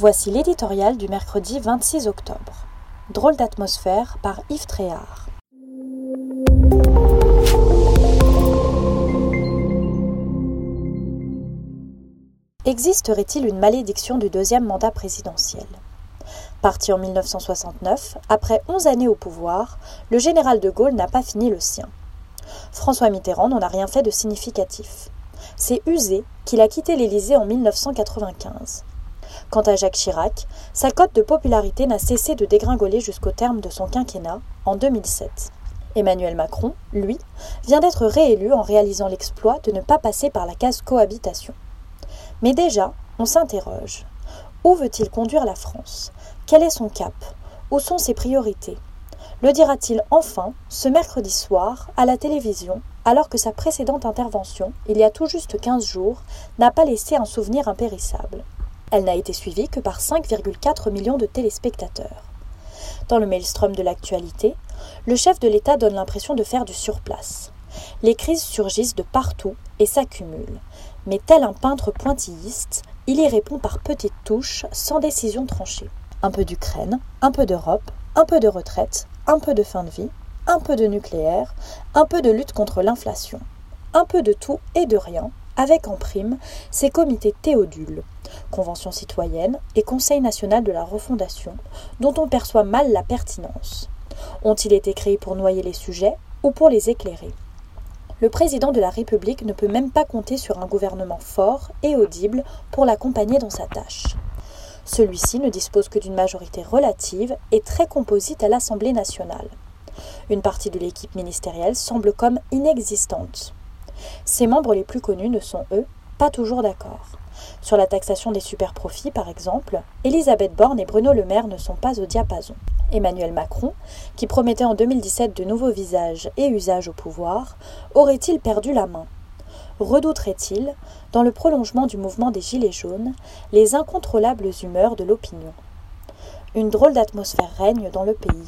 Voici l'éditorial du mercredi 26 octobre. Drôle d'atmosphère par Yves Tréhard. Existerait-il une malédiction du deuxième mandat présidentiel? Parti en 1969, après 11 années au pouvoir, le général de Gaulle n'a pas fini le sien. François Mitterrand n'en a rien fait de significatif. C'est usé qu'il a quitté l'Élysée en 1995. Quant à Jacques Chirac, sa cote de popularité n'a cessé de dégringoler jusqu'au terme de son quinquennat, en 2007. Emmanuel Macron, lui, vient d'être réélu en réalisant l'exploit de ne pas passer par la case cohabitation. Mais déjà, on s'interroge. Où veut-il conduire la France? Quel est son cap? Où sont ses priorités? Le dira-t-il enfin ce mercredi soir à la télévision alors que sa précédente intervention, il y a tout juste 15 jours, n'a pas laissé un souvenir impérissable? Elle n'a été suivie que par 5,4 millions de téléspectateurs. Dans le maelstrom de l'actualité, le chef de l'État donne l'impression de faire du surplace. Les crises surgissent de partout et s'accumulent. Mais tel un peintre pointilliste, il y répond par petites touches sans décision tranchée. Un peu d'Ukraine, un peu d'Europe, un peu de retraite, un peu de fin de vie, un peu de nucléaire, un peu de lutte contre l'inflation. Un peu de tout et de rien, avec en prime ces comités théodules, Convention citoyenne et Conseil national de la refondation, dont on perçoit mal la pertinence. Ont-ils été créés pour noyer les sujets ou pour les éclairer? Le président de la République ne peut même pas compter sur un gouvernement fort et audible pour l'accompagner dans sa tâche. Celui-ci ne dispose que d'une majorité relative et très composite à l'Assemblée nationale. Une partie de l'équipe ministérielle semble comme inexistante. Ses membres les plus connus ne sont, eux, pas toujours d'accord. Sur la taxation des superprofits, par exemple, Elisabeth Borne et Bruno Le Maire ne sont pas au diapason. Emmanuel Macron, qui promettait en 2017 de nouveaux visages et usages au pouvoir, aurait-il perdu la main? Redouterait-il, dans le prolongement du mouvement des Gilets jaunes, les incontrôlables humeurs de l'opinion? Une drôle d'atmosphère règne dans le pays.